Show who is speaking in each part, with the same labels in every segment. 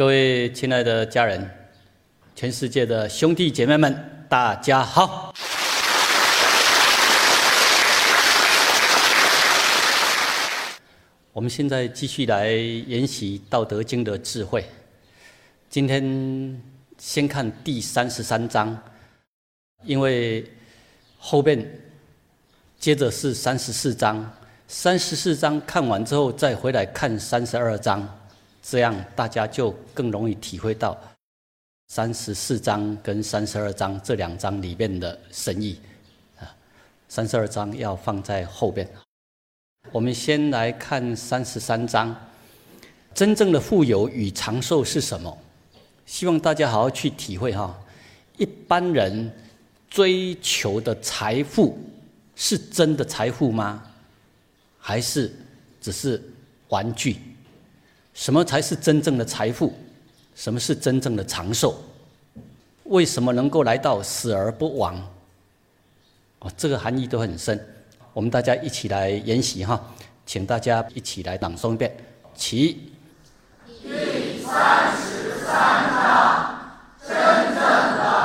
Speaker 1: 各位亲爱的家人，全世界的兄弟姐妹们，大家好！我们现在继续来研习《道德经》的智慧。今天先看第三十三章，因为后面接着是三十四章，三十四章看完之后再回来看三十二章，这样大家就更容易体会到三十四章跟三十二章这两章里面的深意。啊，三十二章要放在后边。我们先来看三十三章，真正的富有与长寿是什么？希望大家好好去体会哈。一般人追求的财富是真的财富吗？还是只是玩具？什么才是真正的财富？什么是真正的长寿？为什么能够来到死而不亡？哦，这个含义都很深。我们大家一起来研习哈，请大家一起来朗诵一遍，起。
Speaker 2: 第三十三章，真正的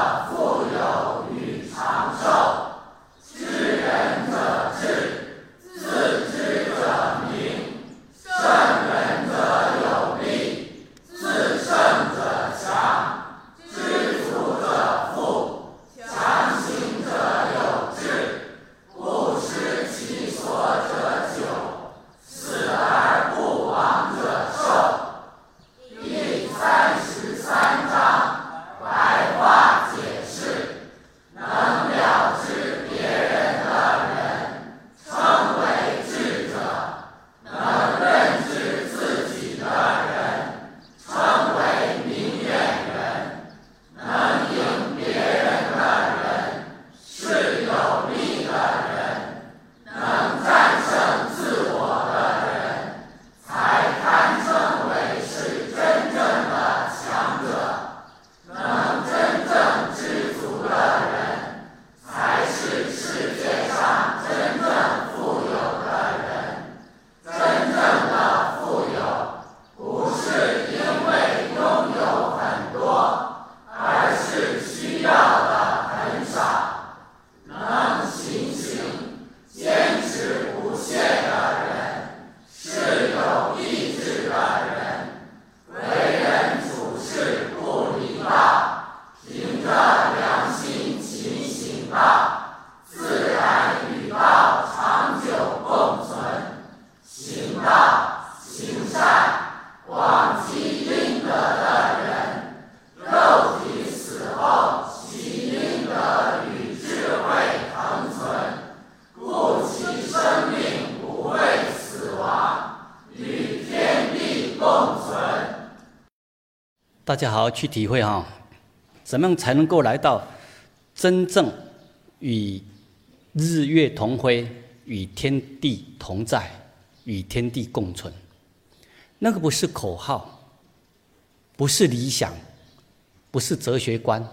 Speaker 1: 大家好好去体会哈，怎么样才能够来到真正与日月同辉、与天地同在、与天地共存？那个不是口号，不是理想，不是哲学观，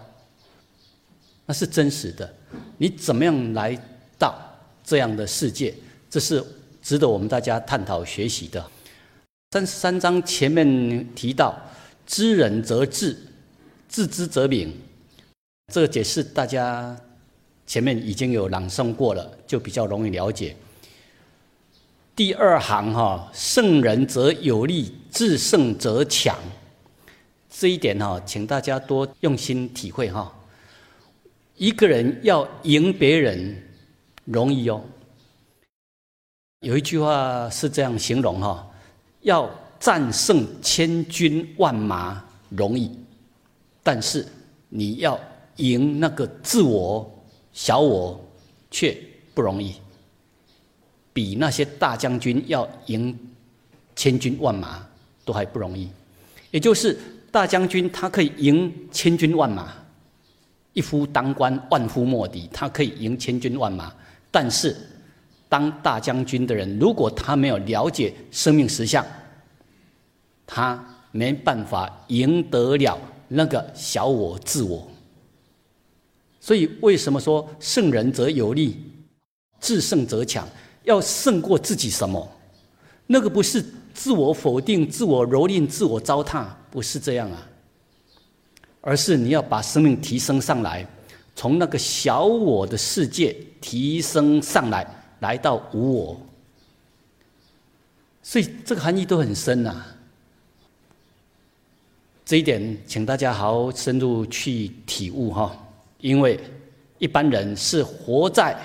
Speaker 1: 那是真实的。你怎么样来到这样的世界？这是值得我们大家探讨学习的。三十三章前面提到。知人则智，自知则明。这个解释大家前面已经有朗诵过了，就比较容易了解。第二行哈，胜人则有力，自胜则强。这一点哈，请大家多用心体会哈。一个人要赢别人容易哦。有一句话是这样形容哈，要。战胜千军万马容易，但是你要赢那个自我小我却不容易。比那些大将军要赢千军万马都还不容易。也就是大将军他可以赢千军万马，一夫当关万夫莫敌，他可以赢千军万马。但是当大将军的人，如果他没有了解生命实相，他没办法赢得了那个小我自我，所以为什么说胜人则有力，自胜则强？要胜过自己什么？那个不是自我否定、自我蹂躏、自我糟蹋，不是这样啊。而是你要把生命提升上来，从那个小我的世界提升上来，来到无我。所以这个含义都很深呐。这一点，请大家好好深入去体悟哈，因为一般人是活在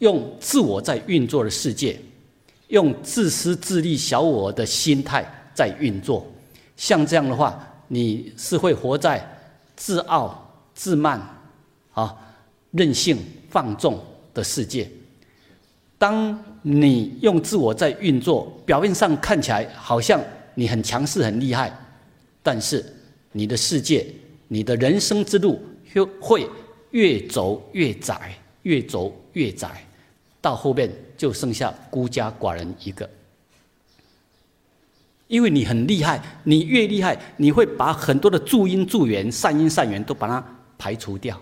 Speaker 1: 用自我在运作的世界。用自私自利小我的心态在运作，像这样的话，你是会活在自傲、自慢、啊任性、放纵的世界。当你用自我在运作，表面上看起来好像你很强势、很厉害，但是你的世界、你的人生之路会会越走越窄，越走越窄。到后面就剩下孤家寡人一个，因为你很厉害，你越厉害，你会把很多的助因助缘、善因善缘都把它排除掉。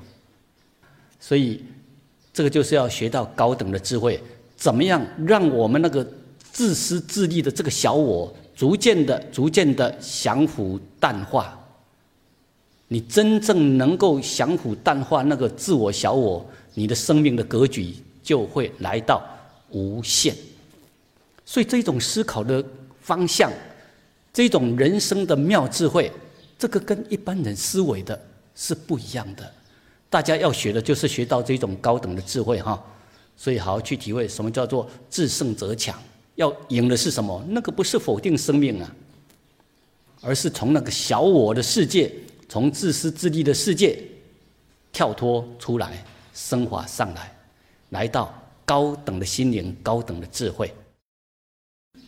Speaker 1: 所以，这个就是要学到高等的智慧，怎么样让我们那个自私自利的这个小我，逐渐的、逐渐的降服淡化。你真正能够降服淡化那个自我小我，你的生命的格局。就会来到无限，所以这种思考的方向，这种人生的妙智慧，这个跟一般人思维的是不一样的。大家要学的就是学到这种高等的智慧哈，所以好好去体会什么叫做自胜则强。要赢的是什么？那个不是否定生命啊，而是从那个小我的世界，从自私自利的世界跳脱出来，升华上来。来到高等的心灵，高等的智慧。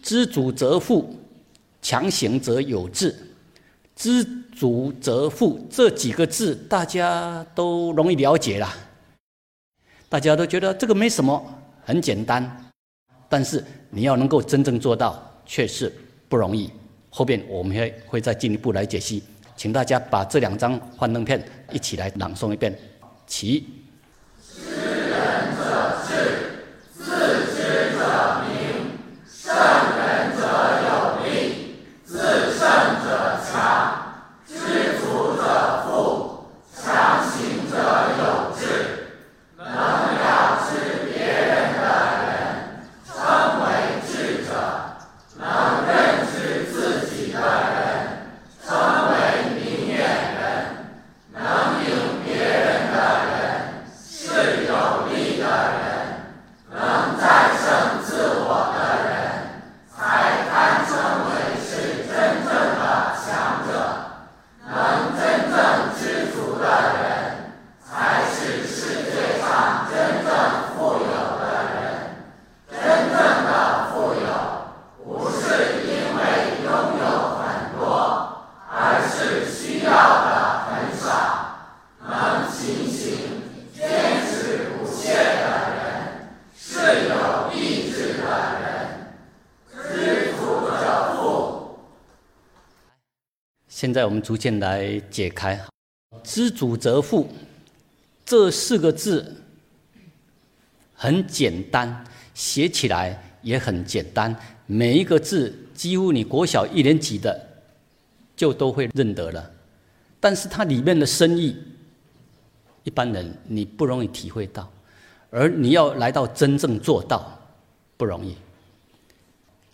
Speaker 1: 知足则富，强行则有志。知足则富这几个字，大家都容易了解了。大家都觉得这个没什么，很简单。但是你要能够真正做到，确实不容易。后边我们会会再进一步来解析，请大家把这两张幻灯片一起来朗诵一遍，起。现在我们逐渐来解开“知足则富”这四个字，很简单，写起来也很简单。每一个字，几乎你国小一年级的就都会认得了。但是它里面的深意，一般人你不容易体会到，而你要来到真正做到，不容易。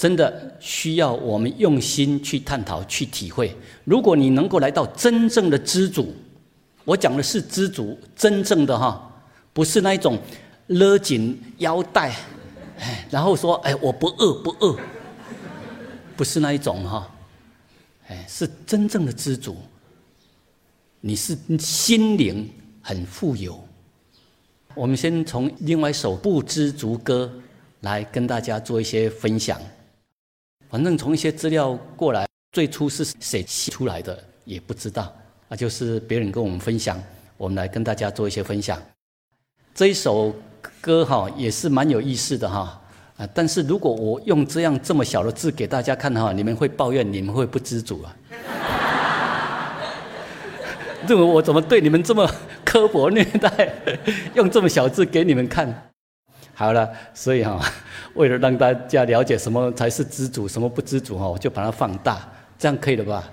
Speaker 1: 真的需要我们用心去探讨、去体会。如果你能够来到真正的知足，我讲的是知足，真正的哈，不是那一种勒紧腰带，然后说哎我不饿不饿，不是那一种哈，哎，是真正的知足。你是心灵很富有。我们先从另外一首《不知足歌》来跟大家做一些分享。反正从一些资料过来，最初是谁写出来的也不知道，那就是别人跟我们分享，我们来跟大家做一些分享。这一首歌哈也是蛮有意思的哈啊，但是如果我用这样这么小的字给大家看的话，你们会抱怨，你们会不知足啊？认为我怎么对你们这么刻薄虐待，用这么小字给你们看？好了，所以哈，为了让大家了解什么才是知足，什么不知足哈，我就把它放大，这样可以了吧？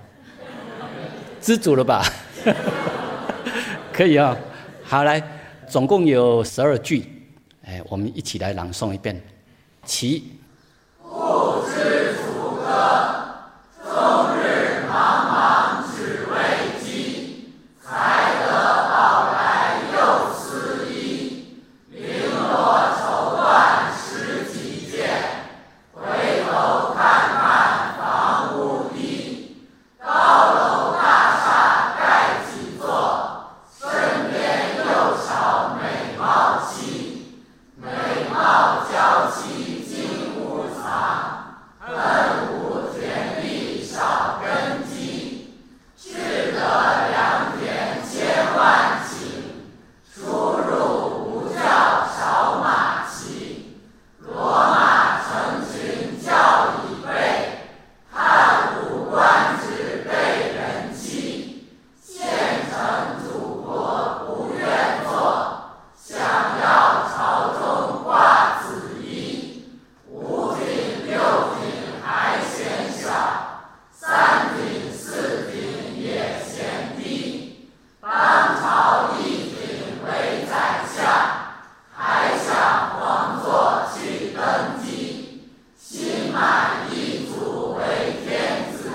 Speaker 1: 知足了吧？可以啊。好，来，总共有十二句，哎，我们一起来朗诵一遍。其
Speaker 2: 不知足歌，终日忙忙只为饥，才得饱来又思衣。绫罗绸缎十几件，回头看看房屋低。高楼大厦盖几座，身边又少美貌妻。美貌娇妻金屋藏，恨无田地少根基。志得良田千万顷，出入无教少马骑。骡马成群教已备，汉武官职被人欺。献城祖国不愿做，想要朝中挂紫衣。五品六品还嫌小，三品四品也嫌低。当朝一品为宰相，还想皇座去登基。心满意足为天子，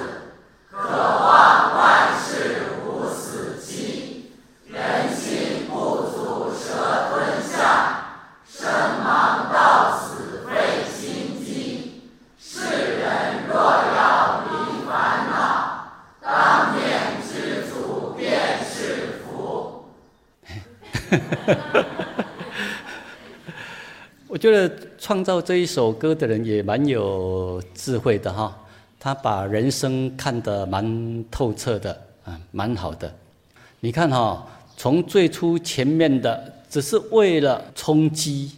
Speaker 2: 渴望万事无死期。人心不足蛇吞象，生忙到死费心机。世人若要离烦恼，当面知足便是福。
Speaker 1: 我觉得创造这一首歌的人也蛮有智慧的哈，他把人生看得蛮透彻的啊，蛮好的。你看哈，从最初前面的只是为了充饥，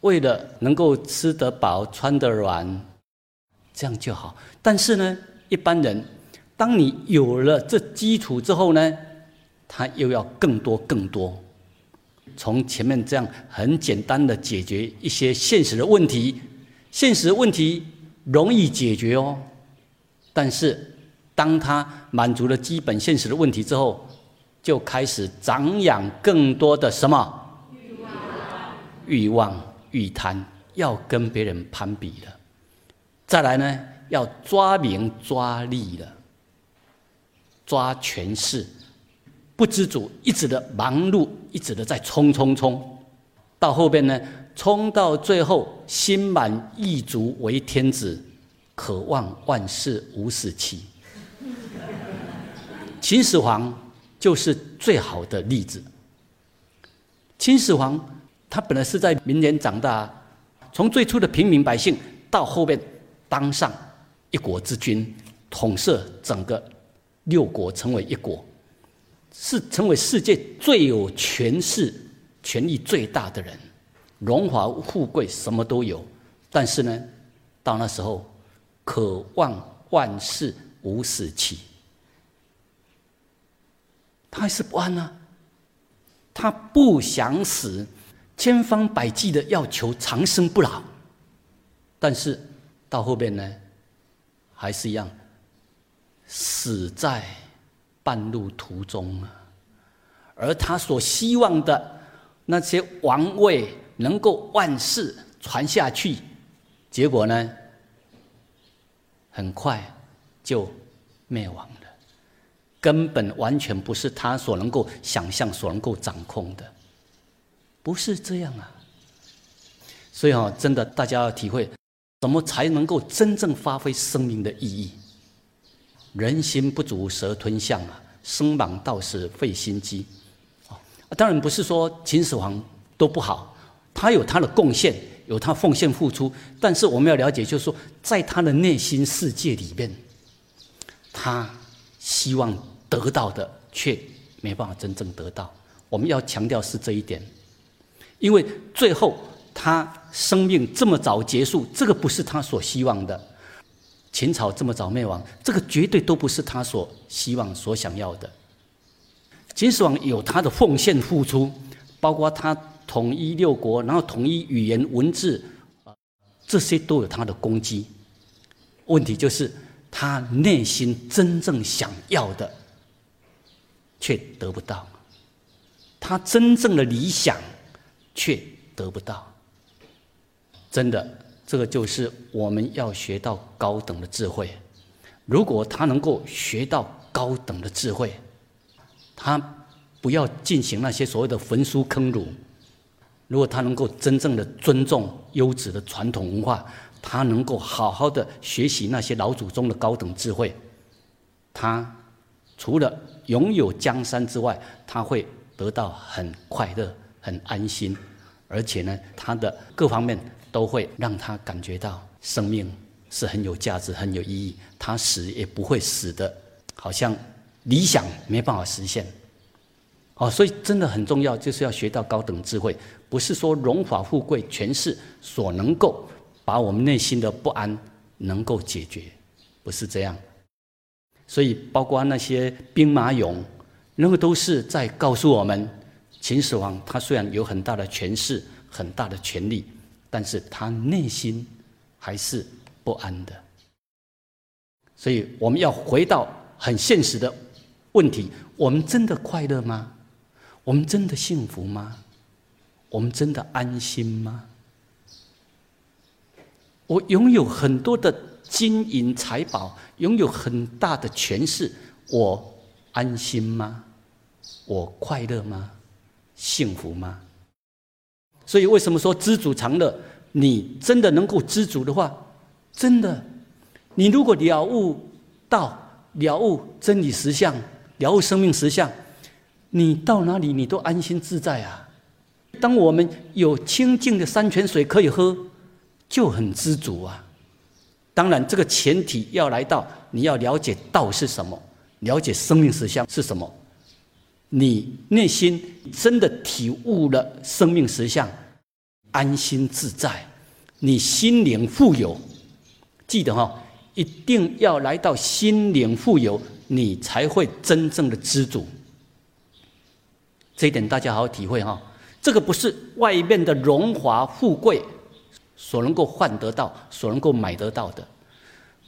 Speaker 1: 为了能够吃得饱、穿得软，这样就好。但是呢，一般人，当你有了这基础之后呢，他又要更多、更多。从前面这样很简单的解决一些现实的问题，现实问题容易解决哦。但是，当他满足了基本现实的问题之后，就开始长养更多的什么欲望、欲望、欲贪，要跟别人攀比了。再来呢，要抓名抓利了，抓权势。不知足，一直的忙碌，一直的在冲冲冲，到后边呢，冲到最后，心满意足为天子，渴望万事无死期。秦始皇就是最好的例子。秦始皇他本来是在民间长大，从最初的平民百姓，到后边当上一国之君，统摄整个六国，成为一国。是成为世界最有权势、权力最大的人，荣华富贵什么都有，但是呢，到那时候，渴望万事无死期，他还是不安呢。他不想死，千方百计的要求长生不老，但是到后边呢，还是一样，死在。半路途中啊，而他所希望的那些王位能够万世传下去，结果呢，很快就灭亡了，根本完全不是他所能够想象、所能够掌控的，不是这样啊。所以啊，真的大家要体会，怎么才能够真正发挥生命的意义？人心不足蛇吞象啊，生莽到死费心机。啊，当然不是说秦始皇都不好，他有他的贡献，有他奉献付出。但是我们要了解，就是说，在他的内心世界里面，他希望得到的却没办法真正得到。我们要强调是这一点，因为最后他生命这么早结束，这个不是他所希望的。秦朝这么早灭亡，这个绝对都不是他所希望、所想要的。秦始皇有他的奉献付出，包括他统一六国，然后统一语言文字，这些都有他的攻击。问题就是他内心真正想要的，却得不到；他真正的理想，却得不到。真的，这个就是我们要学到高等的智慧。如果他能够学到高等的智慧，他不要进行那些所谓的焚书坑儒。如果他能够真正的尊重优质的传统文化，他能够好好的学习那些老祖宗的高等智慧，他除了拥有江山之外，他会得到很快乐、很安心，而且呢，他的各方面都会让他感觉到生命是很有价值、很有意义。他死也不会死的，好像理想没办法实现。哦，所以真的很重要，就是要学到高等智慧，不是说荣华富贵、权势所能够把我们内心的不安能够解决，不是这样。所以，包括那些兵马俑，那个都是在告诉我们，秦始皇他虽然有很大的权势、很大的权力，但是他内心还是不安的。所以，我们要回到很现实的问题：我们真的快乐吗？我们真的幸福吗？我们真的安心吗？我拥有很多的金银财宝，拥有很大的权势，我安心吗？我快乐吗？幸福吗？所以，为什么说知足常乐？你真的能够知足的话，真的，你如果了悟到了悟真理实相，了悟生命实相。你到哪里，你都安心自在啊！当我们有清净的山泉水可以喝，就很知足啊。当然，这个前提要来到，你要了解道是什么，了解生命实相是什么。你内心真的体悟了生命实相，安心自在，你心灵富有。记得哈，一定要来到心灵富有，你才会真正的知足。这一点大家好好体会哈，这个不是外面的荣华富贵所能够换得到、所能够买得到的，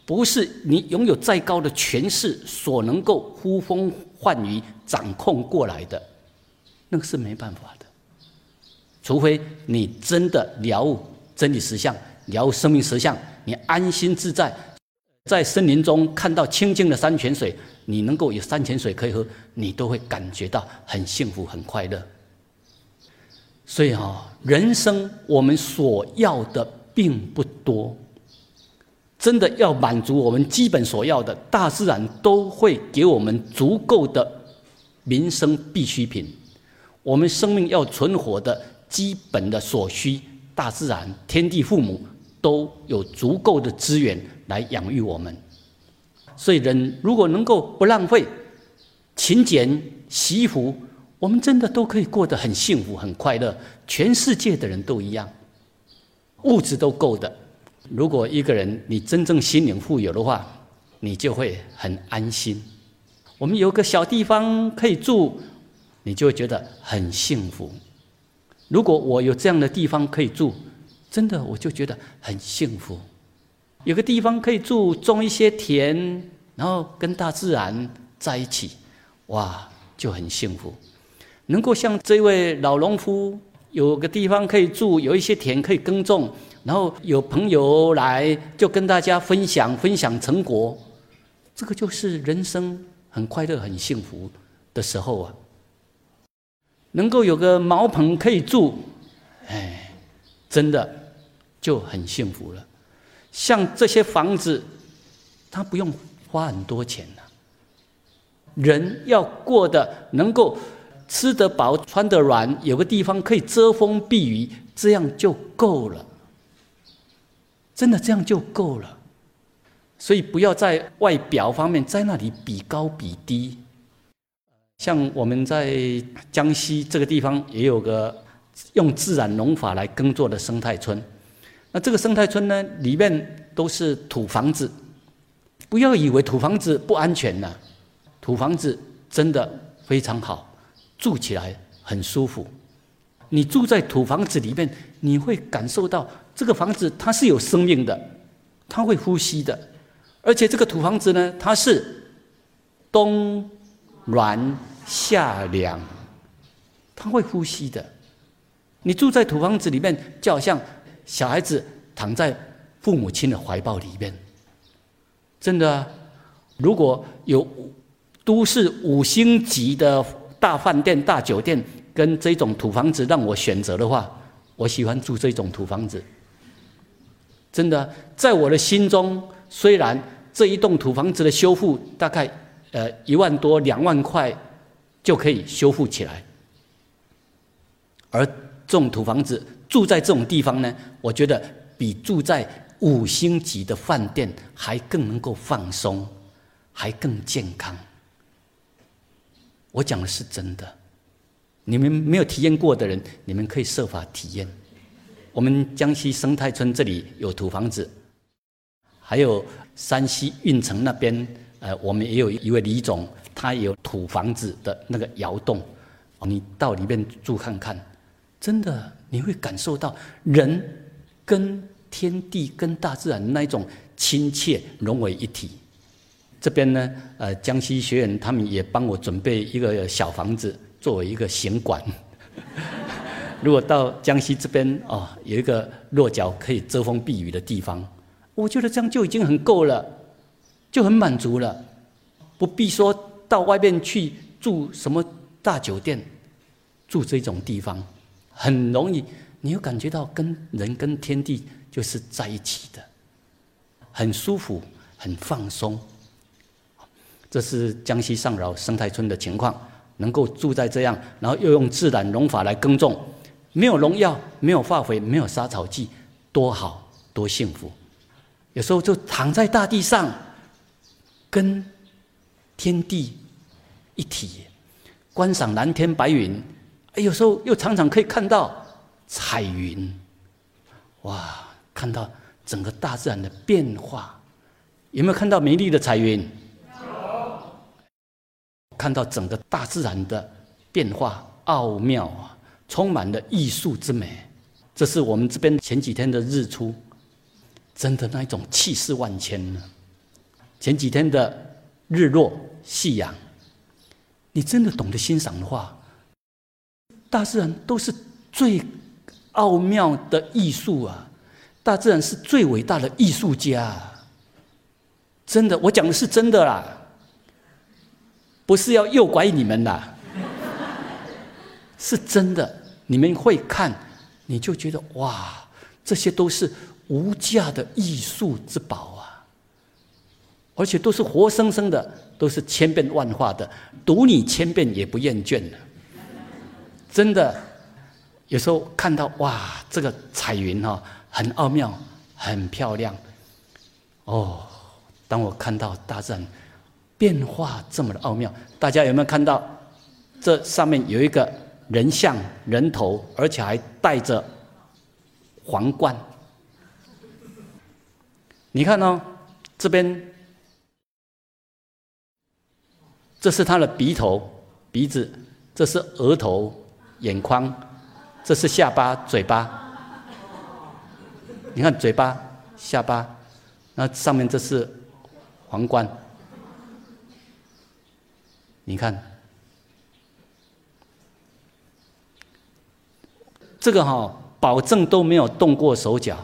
Speaker 1: 不是你拥有再高的权势所能够呼风唤雨、掌控过来的，那个是没办法的。除非你真的了悟真理实相、了悟生命实相，你安心自在，在森林中看到清净的山泉水。你能够有山泉水可以喝，你都会感觉到很幸福、很快乐。所以哈，人生我们所要的并不多，真的要满足我们基本所要的，大自然都会给我们足够的民生必需品。我们生命要存活的基本的所需，大自然、天地父母都有足够的资源来养育我们。所以，人如果能够不浪费、勤俭惜福，我们真的都可以过得很幸福、很快乐。全世界的人都一样，物质都够的。如果一个人你真正心灵富有的话，你就会很安心。我们有个小地方可以住，你就会觉得很幸福。如果我有这样的地方可以住，真的我就觉得很幸福。有个地方可以住，种一些田，然后跟大自然在一起，哇，就很幸福。能够像这位老农夫，有个地方可以住，有一些田可以耕种，然后有朋友来，就跟大家分享分享成果，这个就是人生很快乐、很幸福的时候啊。能够有个茅棚可以住，哎，真的就很幸福了。像这些房子，他不用花很多钱呐。人要过得能够吃得饱、穿得软，有个地方可以遮风避雨，这样就够了。真的这样就够了。所以不要在外表方面在那里比高比低。像我们在江西这个地方也有个用自然农法来耕作的生态村。那这个生态村呢，里面都是土房子，不要以为土房子不安全呢，土房子真的非常好，住起来很舒服。你住在土房子里面，你会感受到这个房子它是有生命的，它会呼吸的，而且这个土房子呢，它是冬暖夏凉，它会呼吸的。你住在土房子里面，就好像小孩子躺在父母亲的怀抱里面。真的，如果有都市五星级的大饭店、大酒店。跟这种土房子让我选择的话，我喜欢住这种土房子。真的，在我的心中，虽然这一栋土房子的修复大概呃一万多两万块就可以修复起来，而这种土房子住在这种地方呢，我觉得比住在五星级的饭店还更能够放松，还更健康。我讲的是真的。你们没有体验过的人，你们可以设法体验。我们江西生态村这里有土房子，还有山西运城那边，呃，我们也有一位李总，他有土房子的那个窑洞，你到里面住看看，真的你会感受到人跟天地、跟大自然那一种亲切融为一体。这边呢，呃，江西学院他们也帮我准备一个小房子。作为一个行馆，如果到江西这边哦，有一个落脚可以遮风避雨的地方，我觉得这样就已经很够了，就很满足了，不必说到外面去住什么大酒店，住这种地方很容易，你又感觉到跟人跟天地就是在一起的，很舒服，很放松。这是江西上饶生态村的情况。能够住在这样，然后又用自然农法来耕种，没有农药，没有化肥，没有杀草剂，多好，多幸福！有时候就躺在大地上，跟天地一体，观赏蓝天白云，有时候又常常可以看到彩云，哇，看到整个大自然的变化。有没有看到美丽的彩云？有看到整个大自然的变化奥妙啊，充满了艺术之美。这是我们这边前几天的日出，真的那一种气势万千呢。前几天的日落夕阳，你真的懂得欣赏的话，大自然都是最奥妙的艺术啊！大自然是最伟大的艺术家，真的，我讲的是真的啦。不是要诱拐你们啦，是真的。你们会看，你就觉得哇，这些都是无价的艺术之宝啊！而且都是活生生的，都是千变万化的，读你千遍也不厌倦的。真的，有时候看到哇，这个彩云哈，很奥妙，很漂亮。哦，当我看到大自然。变化这么的奥妙，大家有没有看到？这上面有一个人像人头，而且还戴着皇冠。你看哦，这边这是他的鼻头、鼻子，这是额头、眼眶，这是下巴、嘴巴。你看嘴巴、下巴，那上面这是皇冠。你看，这个哈，保证都没有动过手脚，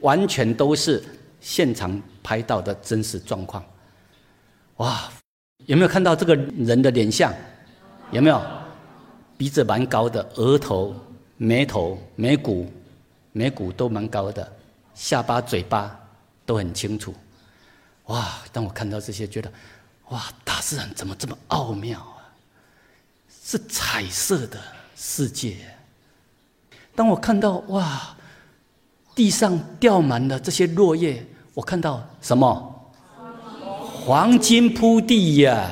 Speaker 1: 完全都是现场拍到的真实状况。哇，有没有看到这个人的脸相？有没有？鼻子蛮高的，额头、眉头、眉骨、眉骨都蛮高的，下巴、嘴巴都很清楚。哇！当我看到这些，觉得。哇，大自然怎么这么奥妙啊？是彩色的世界。当我看到哇，地上掉满了这些落叶，我看到什么？黄金铺地呀！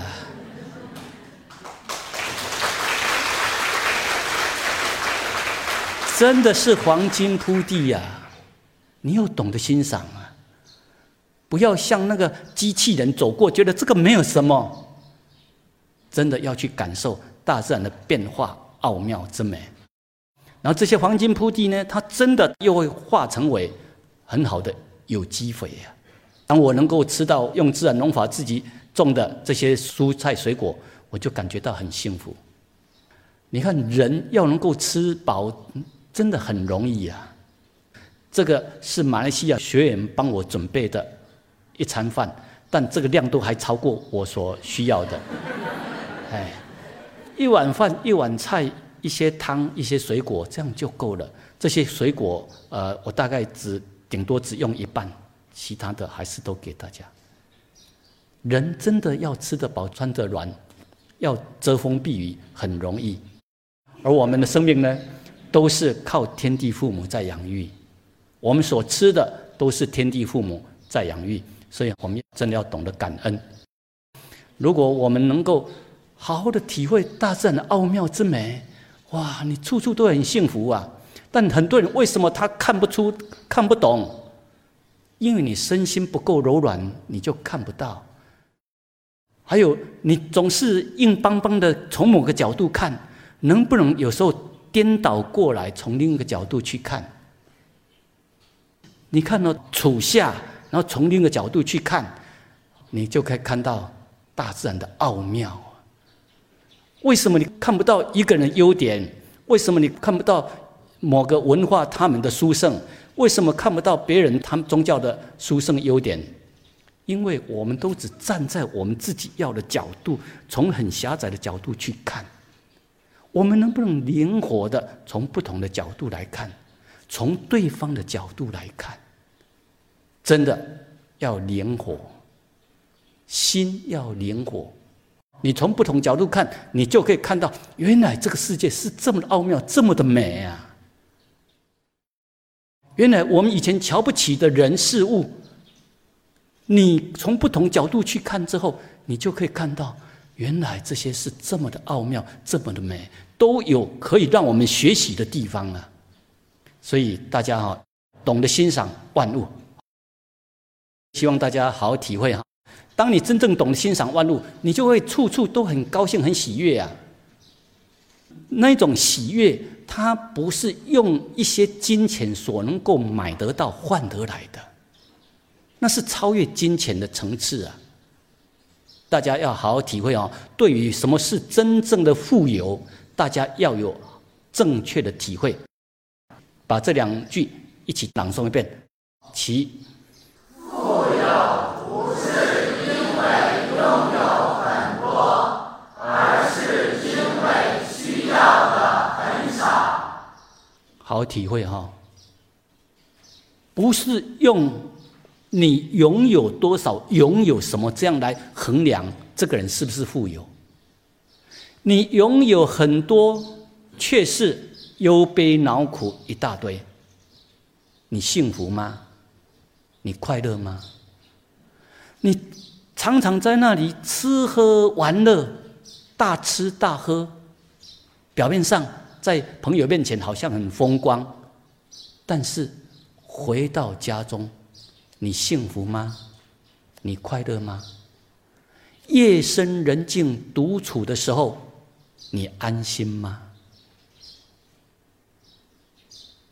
Speaker 1: 真的是黄金铺地呀！你又懂得欣赏啊？不要像那个机器人走过，觉得这个没有什么。真的要去感受大自然的变化奥妙之美。然后这些黄金铺地呢，它真的又会化成为很好的有机肥呀。当我能够吃到用自然农法自己种的这些蔬菜水果，我就感觉到很幸福。你看，人要能够吃饱，真的很容易啊。这个是马来西亚学员帮我准备的一餐饭，但这个量都还超过我所需要的。哎，一碗饭，一碗菜。一些汤，一些水果，这样就够了。这些水果，呃，我大概只顶多只用一半，其他的还是都给大家。人真的要吃得饱、穿得暖，要遮风避雨，很容易。而我们的生命呢，都是靠天地父母在养育。我们所吃的都是天地父母在养育，所以我们真的要懂得感恩。如果我们能够好好的体会大自然的奥妙之美。哇，你处处都很幸福啊！但很多人为什么他看不出、看不懂？因为你身心不够柔软，你就看不到。还有，你总是硬邦邦的从某个角度看，能不能有时候颠倒过来，从另一个角度去看？你看到处下，然后从另一个角度去看，你就可以看到大自然的奥妙。为什么你看不到一个人的优点？为什么你看不到某个文化他们的殊胜？为什么看不到别人他们宗教的殊胜优点？因为我们都只站在我们自己要的角度，从很狭窄的角度去看。我们能不能灵活的从不同的角度来看，从对方的角度来看？真的要灵活，心要灵活。你从不同角度看，你就可以看到，原来这个世界是这么的奥妙，这么的美啊！原来我们以前瞧不起的人事物，你从不同角度去看之后，你就可以看到，原来这些是这么的奥妙，这么的美，都有可以让我们学习的地方啊！所以大家哈，懂得欣赏万物，希望大家好好体会哈。当你真正懂得欣赏万物，你就会处处都很高兴、很喜悦啊。那种喜悦，它不是用一些金钱所能够买得到、换得来的，那是超越金钱的层次啊。大家要好好体会哦。对于什么是真正的富有，大家要有正确的体会。把这两句一起朗诵一遍：其好好体会哈，不是用你拥有多少、拥有什么这样来衡量这个人是不是富有。你拥有很多，却是忧悲恼苦一大堆，你幸福吗？你快乐吗？你常常在那里吃喝玩乐，大吃大喝，表面上。在朋友面前好像很风光，但是回到家中，你幸福吗？你快乐吗？夜深人静独处的时候，你安心吗？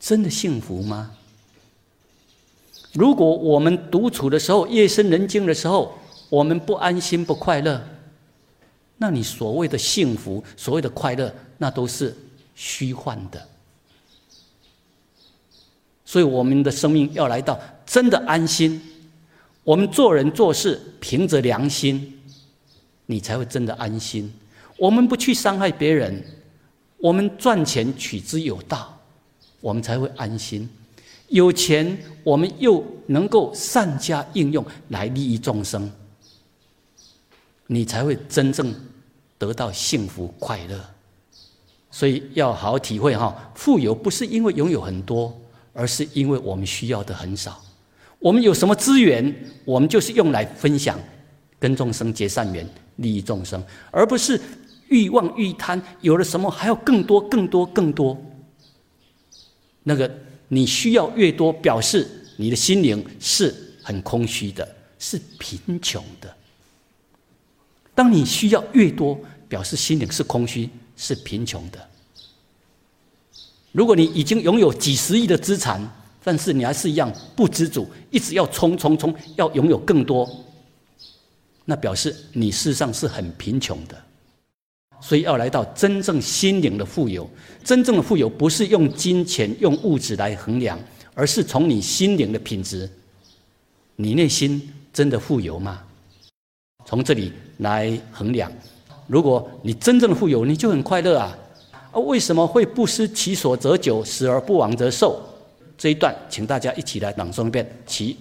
Speaker 1: 真的幸福吗？如果我们独处的时候，夜深人静的时候，我们不安心不快乐，那你所谓的幸福，所谓的快乐，那都是。虚幻的，所以我们的生命要来到真的安心。我们做人做事凭着良心，你才会真的安心。我们不去伤害别人，我们赚钱取之有道，我们才会安心。有钱，我们又能够善加应用来利益众生，你才会真正得到幸福快乐。所以要好好体会哈，富有不是因为拥有很多，而是因为我们需要的很少。我们有什么资源，我们就是用来分享，跟众生结善缘，利益众生，而不是欲望欲贪，有了什么还要更多、更多、更多。那个你需要越多，表示你的心灵是很空虚的，是贫穷的。当你需要越多，表示心灵是空虚。是贫穷的，如果你已经拥有几十亿的资产，但是你还是一样不知足，一直要冲冲冲，要拥有更多，那表示你事实上是很贫穷的。所以要来到真正心灵的富有，真正的富有不是用金钱、用物质来衡量，而是从你心灵的品质。你内心真的富有吗？从这里来衡量。如果你真正富有，你就很快乐啊！啊，为什么会不失其所则久，死而不亡则寿？这一段，请大家一起来朗诵一遍，起。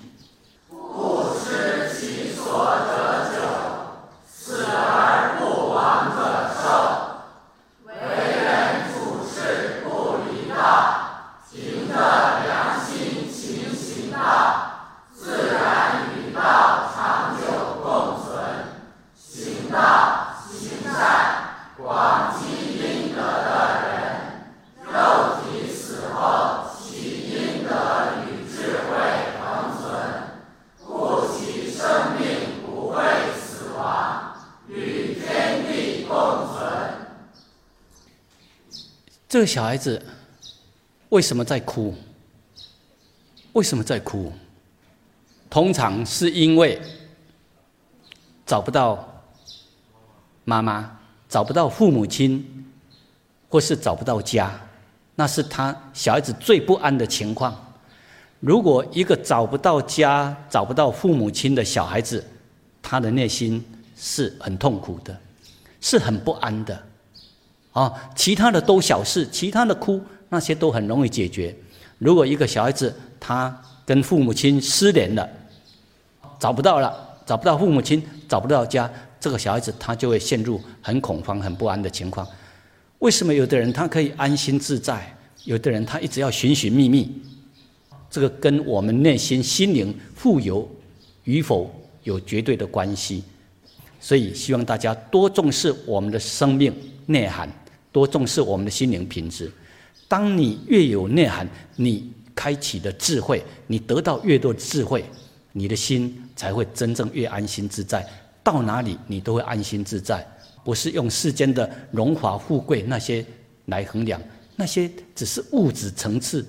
Speaker 1: 这个小孩子为什么在哭？为什么在哭？通常是因为找不到妈妈，找不到父母亲，或是找不到家，那是他小孩子最不安的情况。如果一个找不到家、找不到父母亲的小孩子，他的内心是很痛苦的，是很不安的。啊，其他的都小事，其他的哭那些都很容易解决。如果一个小孩子他跟父母亲失联了，找不到了，找不到父母亲，找不到家，这个小孩子他就会陷入很恐慌、很不安的情况。为什么有的人他可以安心自在，有的人他一直要寻寻觅觅？这个跟我们内心心灵富有与否有绝对的关系。所以希望大家多重视我们的生命内涵。多重视我们的心灵品质。当你越有内涵，你开启的智慧，你得到越多智慧，你的心才会真正越安心自在。到哪里你都会安心自在，不是用世间的荣华富贵那些来衡量，那些只是物质层次。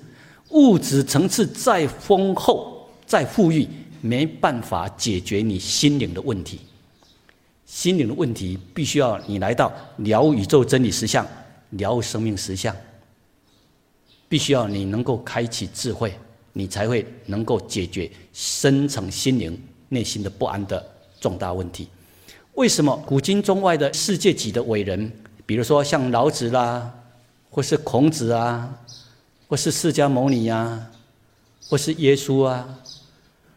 Speaker 1: 物质层次再丰厚、再富裕，没办法解决你心灵的问题。心灵的问题，必须要你来到了宇宙真理实相。了悟生命实相，必须要你能够开启智慧，你才会能够解决深层心灵内心的不安的重大问题。为什么古今中外的世界级的伟人，比如说像老子啦，或是孔子啊，或是释迦牟尼呀，或是耶稣啊，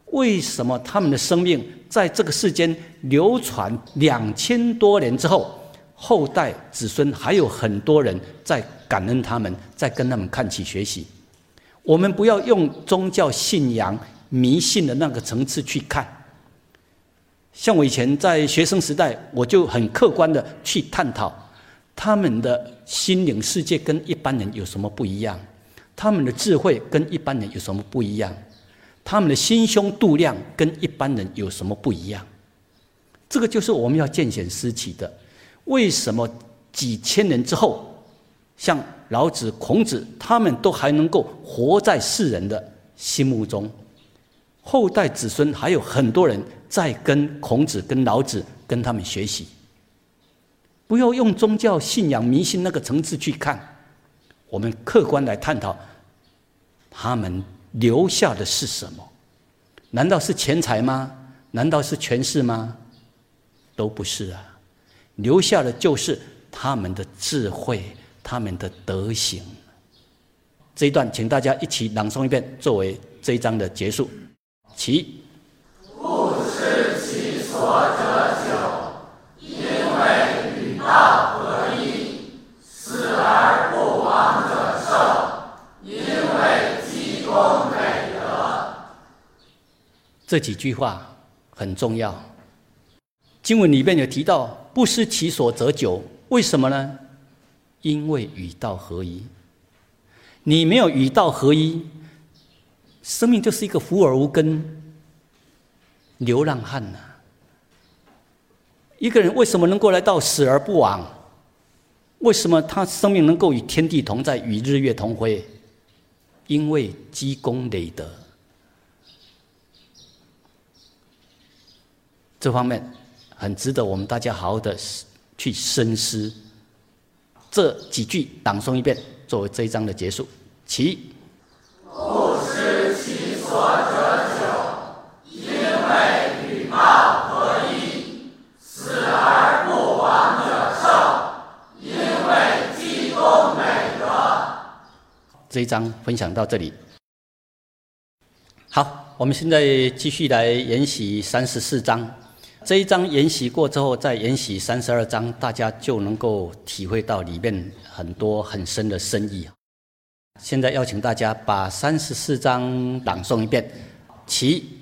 Speaker 1: 为什么他们的生命在这个世间流传两千多年之后？后代子孙还有很多人在感恩他们，在跟他们看齐学习。我们不要用宗教信仰、迷信的那个层次去看。像我以前在学生时代，我就很客观的去探讨他们的心灵世界跟一般人有什么不一样，他们的智慧跟一般人有什么不一样，他们的心胸度量跟一般人有什么不一样。这个就是我们要见贤思齐的。为什么几千年之后，像老子、孔子，他们都还能够活在世人的心目中？后代子孙还有很多人在跟孔子、跟老子、跟他们学习。不要用宗教信仰、迷信那个层次去看，我们客观来探讨，他们留下的是什么？难道是钱财吗？难道是权势吗？都不是啊。留下的就是他们的智慧，他们的德行。这一段，请大家一起朗诵一遍，作为这一章的结束。其
Speaker 2: 不失其所者久，因为与道合一；死而不亡者寿，因为积功累德。
Speaker 1: 这几句话很重要。经文里面有提到。不失其所则久，为什么呢？因为与道合一。你没有与道合一，生命就是一个浮而无根、流浪汉呐。一个人为什么能够来到死而不亡？为什么他生命能够与天地同在，与日月同辉？因为积功累德。这方面很值得我们大家好好的去深思。这几句朗诵一遍，作为这一章的结束。其。
Speaker 2: 不失其所者久，因为与貌合一；死而不亡者寿，因为积功美德。
Speaker 1: 这一章分享到这里。好，我们现在继续来研习三十四章。这一章研习过之后，再研习三十二章，大家就能够体会到里面很多很深的深意。现在邀请大家把三十四章朗诵一遍，起。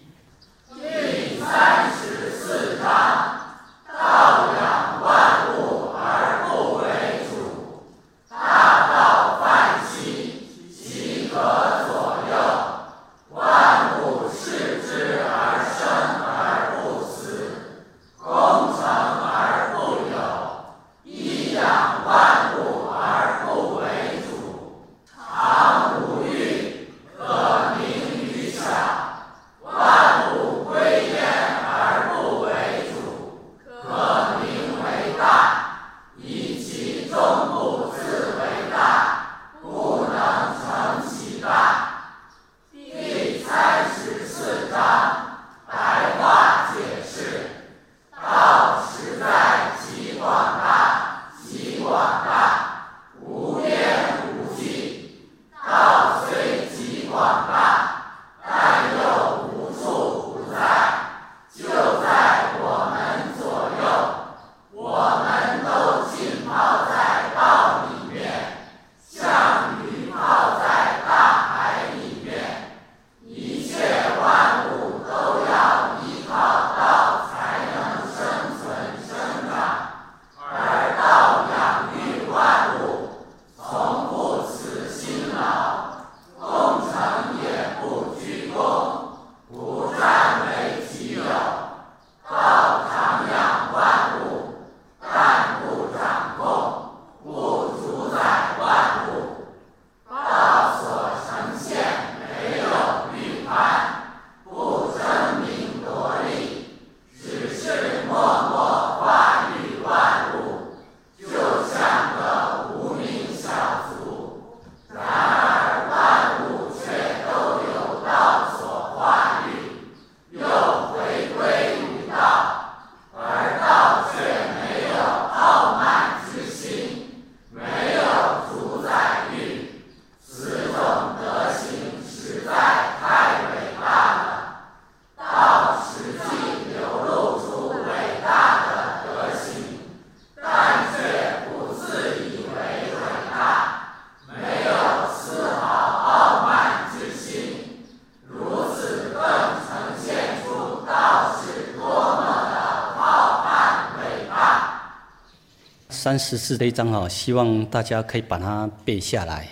Speaker 2: 三十四
Speaker 1: 这一章啊，希望大家可以把它背下来。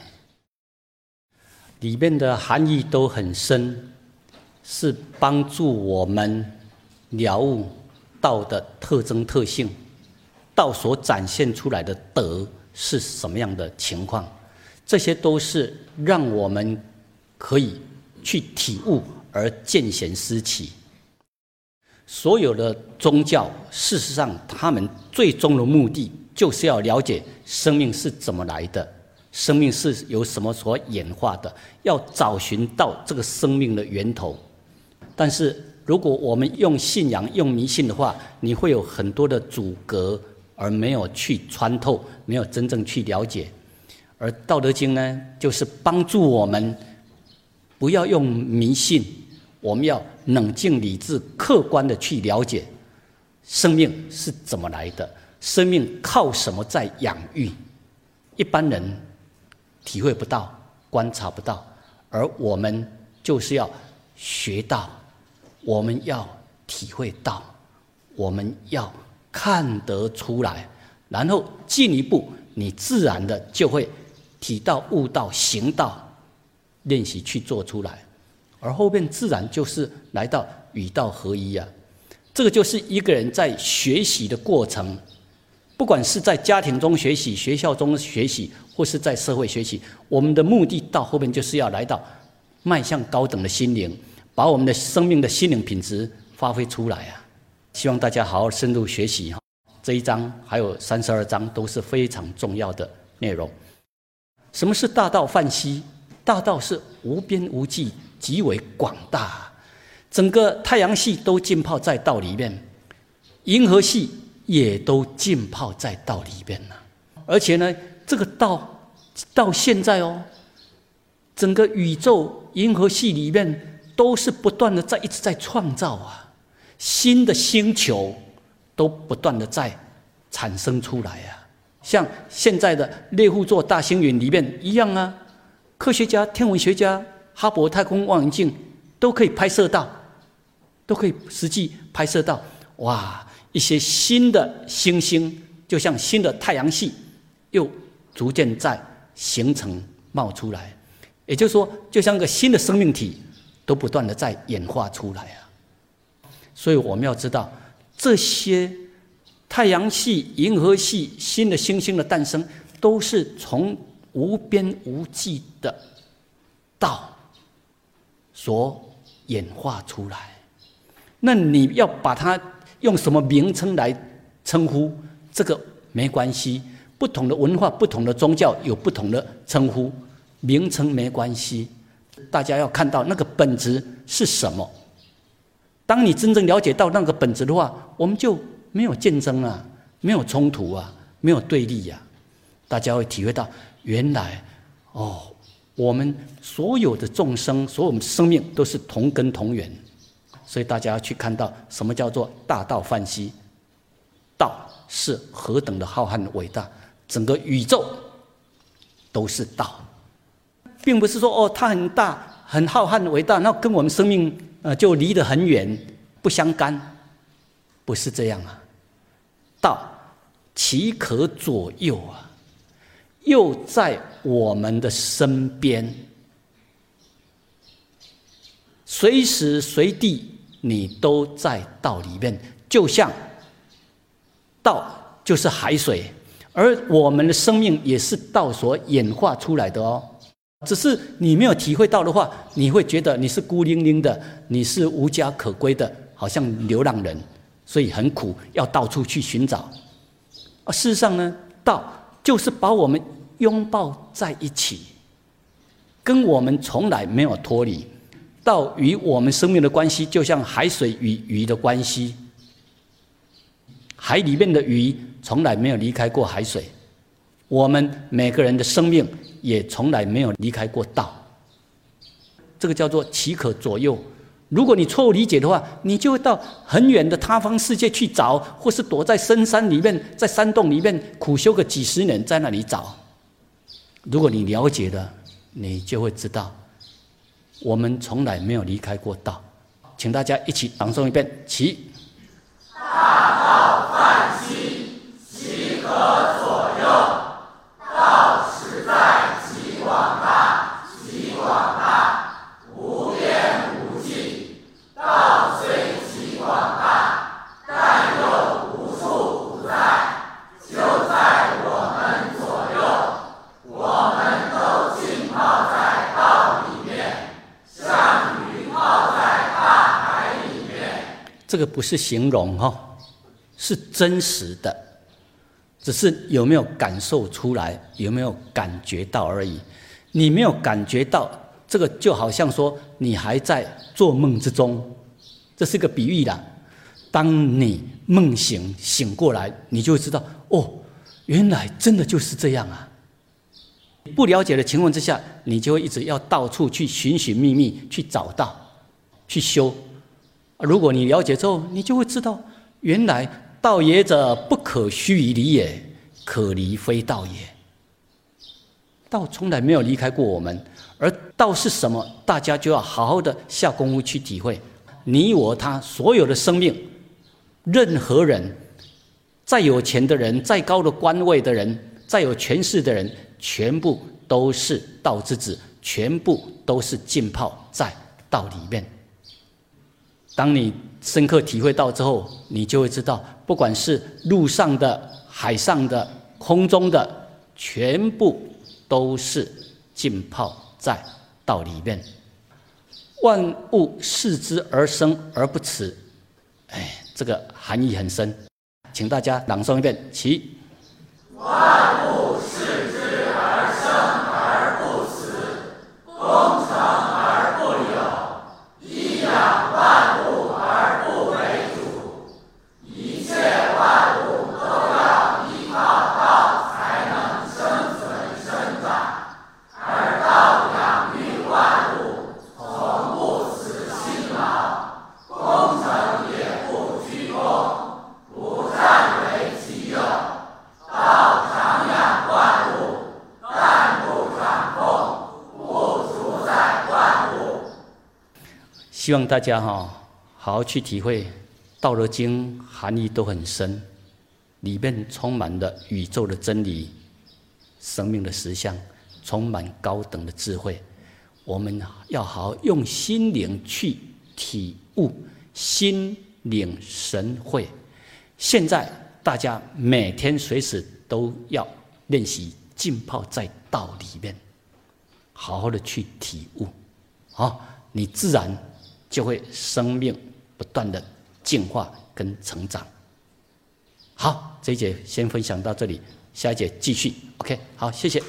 Speaker 1: 里面的含义都很深，是帮助我们了悟道的特征特性，道所展现出来的德是什么样的情况，这些都是让我们可以去体悟而见贤思齐。所有的宗教，事实上，他们最终的目的就是要了解生命是怎么来的，生命是由什么所演化的，要找寻到这个生命的源头。但是，如果我们用信仰、用迷信的话，你会有很多的阻隔，而没有去穿透，没有真正去了解。而《道德经》呢，就是帮助我们不要用迷信，我们要冷静理智、客观的去了解生命是怎么来的，生命靠什么在养育。一般人体会不到、观察不到，而我们就是要学到，我们要体会到，我们要看得出来，然后进一步，你自然的就会体到、悟到、行到，练习去做出来，而后面自然就是来到与道合一啊。这个就是一个人在学习的过程，不管是在家庭中学习、学校中学习，或是在社会学习，我们的目的到后面就是要来到迈向高等的心灵，把我们的生命的心灵品质发挥出来啊！希望大家好好深入学习哈。这一章还有三十二章都是非常重要的内容。什么是大道泛兮？大道是无边无际，极为广大，整个太阳系都浸泡在道里面，银河系也都浸泡在道里边了。而且呢，这个道到现在哦，整个宇宙银河系里面都是不断的在一直在创造啊，新的星球都不断的在产生出来啊，像现在的猎户座大星云里面一样啊。科学家、天文学家、哈勃太空望远镜都可以拍摄到，都可以实际拍摄到。哇，一些新的星星，就像新的太阳系，又逐渐在形成冒出来。也就是说，就像个新的生命体，都不断的在演化出来啊。所以我们要知道，这些太阳系、银河系新的星星的诞生，都是从。无边无际的道所演化出来，那你要把它用什么名称来称呼？这个没关系，不同的文化、不同的宗教有不同的称呼，名称没关系。大家要看到那个本质是什么。当你真正了解到那个本质的话，我们就没有竞争啊，没有冲突啊，没有对立呀。大家会体会到。原来，哦，我们所有的众生，所有的生命都是同根同源，所以大家要去看到什么叫做大道泛兮，道是何等的浩瀚伟大，整个宇宙都是道，并不是说哦，它很大很浩瀚的伟大，那跟我们生命呃就离得很远，不相干，不是这样啊，道岂可左右啊？又在我们的身边，随时随地你都在道里面，就像道就是海水，而我们的生命也是道所演化出来的哦。只是你没有体会到的话，你会觉得你是孤零零的，你是无家可归的，好像流浪人，所以很苦，要到处去寻找。啊，事实上呢，道。就是把我们拥抱在一起，跟我们从来没有脱离。道与我们生命的关系，就像海水与鱼的关系。海里面的鱼从来没有离开过海水，我们每个人的生命也从来没有离开过道。这个叫做岂可左右。如果你错误理解的话，你就会到很远的他方世界去找，或是躲在深山里面，在山洞里面苦修个几十年，在那里找。如果你了解了，你就会知道，我们从来没有离开过道。请大家一起朗诵一遍：起
Speaker 2: 泛兮，其可左右？道实在，其广大，其广大。道虽其广大，但又无处不在，就在我们左右。我们都浸泡在道里面，像鱼泡在大海里面。
Speaker 1: 这个不是形容哈，是真实的，只是有没有感受出来，有没有感觉到而已。你没有感觉到，这个就好像说你还在做梦之中。这是个比喻啦。当你梦醒醒过来，你就会知道哦，原来真的就是这样啊！不了解的情况之下，你就会一直要到处去寻寻觅觅，去找到，去修。如果你了解之后，你就会知道，原来道也者，不可虚于离也，可离非道也。道从来没有离开过我们，而道是什么？大家就要好好的下功夫去体会。你我他所有的生命，任何人，再有钱的人，再高的官位的人，再有权势的人，全部都是道之子，全部都是浸泡在道里面。当你深刻体会到之后，你就会知道，不管是路上的。海上的、空中的，全部都是浸泡在道里面。万物视之而生而不辞，哎，这个含义很深，请大家朗诵一遍，起。
Speaker 2: 万物视之而生而不辞，功成而不有，以养万物而不为主。一切万物都要依靠道才能生存生长，而道养育万物，从不死辛劳，功成也不居功，不占为己有。道常养万物，但不掌控，不主宰万物。
Speaker 1: 希望大家哈好好去体会《道德经》，含义都很深，里面充满了宇宙的真理、生命的实相，充满高等的智慧。我们要好好用心灵去体悟，心领神会。现在大家每天随时都要练习浸泡在道里面，好好的去体悟，啊，你自然就会生命不断的进化跟成长。好，这一节先分享到这里，下一节继续。OK，好，谢谢。